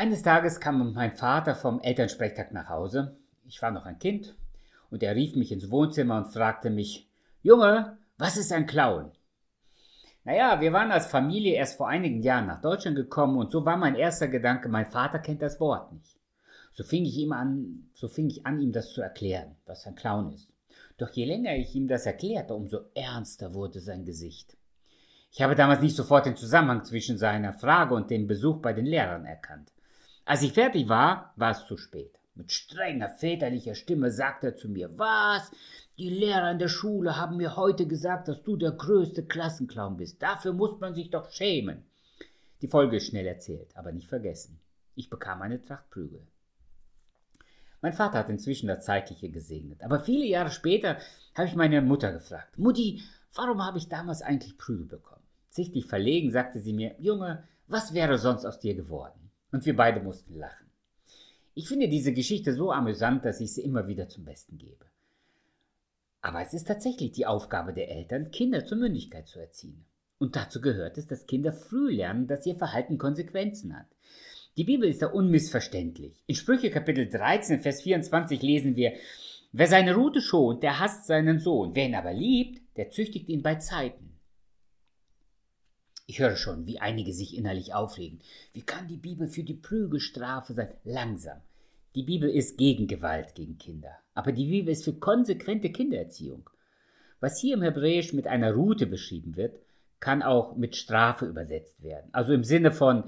Eines Tages kam mein Vater vom Elternsprechtag nach Hause. Ich war noch ein Kind und er rief mich ins Wohnzimmer und fragte mich, Junge, was ist ein Clown? Naja, wir waren als Familie erst vor einigen Jahren nach Deutschland gekommen und so war mein erster Gedanke, mein Vater kennt das Wort nicht. So fing ich ihm an, so fing ich an, ihm das zu erklären, was ein Clown ist. Doch je länger ich ihm das erklärte, umso ernster wurde sein Gesicht. Ich habe damals nicht sofort den Zusammenhang zwischen seiner Frage und dem Besuch bei den Lehrern erkannt. Als ich fertig war, war es zu spät. Mit strenger väterlicher Stimme sagte er zu mir, was? Die Lehrer in der Schule haben mir heute gesagt, dass du der größte Klassenclown bist. Dafür muss man sich doch schämen. Die Folge ist schnell erzählt, aber nicht vergessen. Ich bekam eine Tracht Prügel. Mein Vater hat inzwischen das Zeitliche gesegnet. Aber viele Jahre später habe ich meine Mutter gefragt, Mutti, warum habe ich damals eigentlich Prügel bekommen? Sichtlich verlegen sagte sie mir, Junge, was wäre sonst aus dir geworden? Und wir beide mussten lachen. Ich finde diese Geschichte so amüsant, dass ich sie immer wieder zum Besten gebe. Aber es ist tatsächlich die Aufgabe der Eltern, Kinder zur Mündigkeit zu erziehen. Und dazu gehört es, dass Kinder früh lernen, dass ihr Verhalten Konsequenzen hat. Die Bibel ist da unmissverständlich. In Sprüche Kapitel 13, Vers 24 lesen wir, Wer seine Rute schont, der hasst seinen Sohn. Wer ihn aber liebt, der züchtigt ihn bei Zeiten. Ich höre schon, wie einige sich innerlich aufregen. Wie kann die Bibel für die Prügelstrafe sein? Langsam. Die Bibel ist gegen Gewalt gegen Kinder. Aber die Bibel ist für konsequente Kindererziehung. Was hier im Hebräisch mit einer Rute beschrieben wird, kann auch mit Strafe übersetzt werden. Also im Sinne von,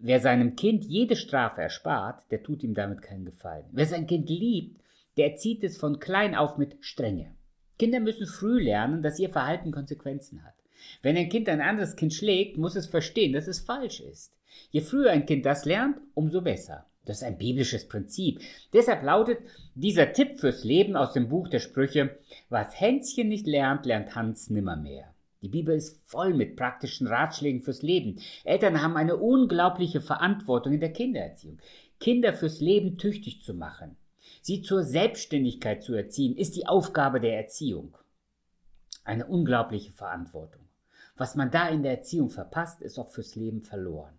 wer seinem Kind jede Strafe erspart, der tut ihm damit keinen Gefallen. Wer sein Kind liebt, der erzieht es von klein auf mit Strenge. Kinder müssen früh lernen, dass ihr Verhalten Konsequenzen hat. Wenn ein Kind ein anderes Kind schlägt, muss es verstehen, dass es falsch ist. Je früher ein Kind das lernt, umso besser. Das ist ein biblisches Prinzip. Deshalb lautet dieser Tipp fürs Leben aus dem Buch der Sprüche, was Hänschen nicht lernt, lernt Hans nimmermehr. Die Bibel ist voll mit praktischen Ratschlägen fürs Leben. Eltern haben eine unglaubliche Verantwortung in der Kindererziehung. Kinder fürs Leben tüchtig zu machen, sie zur Selbstständigkeit zu erziehen, ist die Aufgabe der Erziehung. Eine unglaubliche Verantwortung. Was man da in der Erziehung verpasst, ist auch fürs Leben verloren.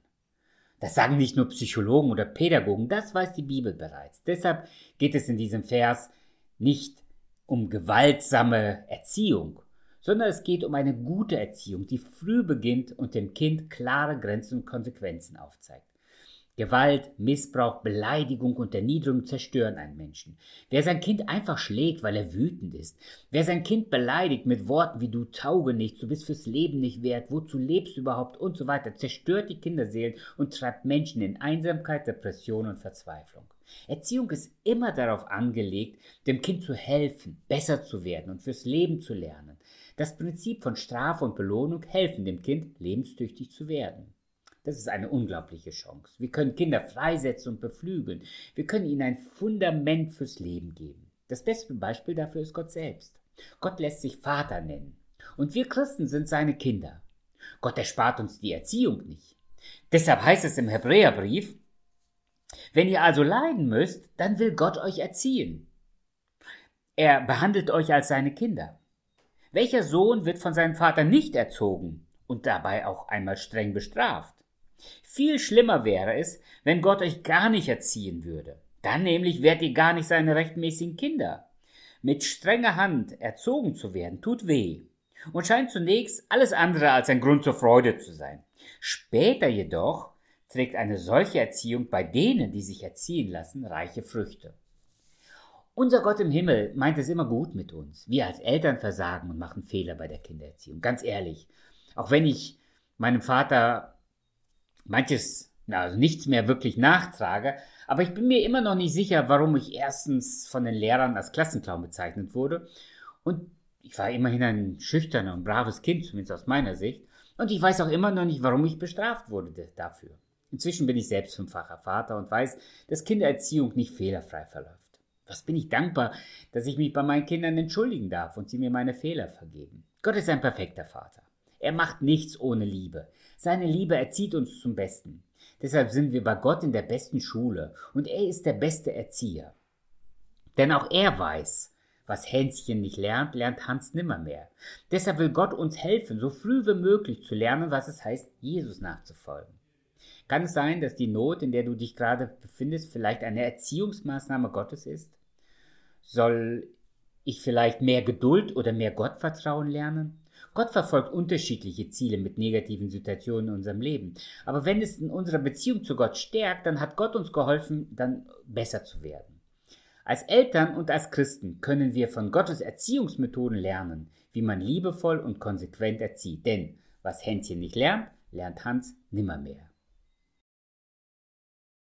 Das sagen nicht nur Psychologen oder Pädagogen, das weiß die Bibel bereits. Deshalb geht es in diesem Vers nicht um gewaltsame Erziehung, sondern es geht um eine gute Erziehung, die früh beginnt und dem Kind klare Grenzen und Konsequenzen aufzeigt. Gewalt, Missbrauch, Beleidigung und Erniedrigung zerstören einen Menschen. Wer sein Kind einfach schlägt, weil er wütend ist, wer sein Kind beleidigt mit Worten wie du tauge nicht, du bist fürs Leben nicht wert, wozu lebst du überhaupt und so weiter, zerstört die Kinderseelen und treibt Menschen in Einsamkeit, Depression und Verzweiflung. Erziehung ist immer darauf angelegt, dem Kind zu helfen, besser zu werden und fürs Leben zu lernen. Das Prinzip von Strafe und Belohnung helfen dem Kind, lebenstüchtig zu werden. Das ist eine unglaubliche Chance. Wir können Kinder freisetzen und beflügeln. Wir können ihnen ein Fundament fürs Leben geben. Das beste Beispiel dafür ist Gott selbst. Gott lässt sich Vater nennen. Und wir Christen sind seine Kinder. Gott erspart uns die Erziehung nicht. Deshalb heißt es im Hebräerbrief, wenn ihr also leiden müsst, dann will Gott euch erziehen. Er behandelt euch als seine Kinder. Welcher Sohn wird von seinem Vater nicht erzogen und dabei auch einmal streng bestraft? Viel schlimmer wäre es, wenn Gott euch gar nicht erziehen würde. Dann nämlich wärt ihr gar nicht seine rechtmäßigen Kinder. Mit strenger Hand erzogen zu werden, tut weh und scheint zunächst alles andere als ein Grund zur Freude zu sein. Später jedoch trägt eine solche Erziehung bei denen, die sich erziehen lassen, reiche Früchte. Unser Gott im Himmel meint es immer gut mit uns. Wir als Eltern versagen und machen Fehler bei der Kindererziehung. Ganz ehrlich. Auch wenn ich meinem Vater manches, also nichts mehr wirklich nachtrage, aber ich bin mir immer noch nicht sicher, warum ich erstens von den Lehrern als Klassenclown bezeichnet wurde und ich war immerhin ein schüchterner und braves Kind, zumindest aus meiner Sicht, und ich weiß auch immer noch nicht, warum ich bestraft wurde dafür. Inzwischen bin ich selbst fünffacher Vater und weiß, dass Kindererziehung nicht fehlerfrei verläuft. Was bin ich dankbar, dass ich mich bei meinen Kindern entschuldigen darf und sie mir meine Fehler vergeben. Gott ist ein perfekter Vater. Er macht nichts ohne Liebe. Seine Liebe erzieht uns zum Besten. Deshalb sind wir bei Gott in der besten Schule und er ist der beste Erzieher. Denn auch er weiß, was Hänschen nicht lernt, lernt Hans nimmermehr. Deshalb will Gott uns helfen, so früh wie möglich zu lernen, was es heißt, Jesus nachzufolgen. Kann es sein, dass die Not, in der du dich gerade befindest, vielleicht eine Erziehungsmaßnahme Gottes ist? Soll ich vielleicht mehr Geduld oder mehr Gottvertrauen lernen? Gott verfolgt unterschiedliche Ziele mit negativen Situationen in unserem Leben. Aber wenn es in unserer Beziehung zu Gott stärkt, dann hat Gott uns geholfen, dann besser zu werden. Als Eltern und als Christen können wir von Gottes Erziehungsmethoden lernen, wie man liebevoll und konsequent erzieht. Denn was Hänschen nicht lernt, lernt Hans nimmermehr.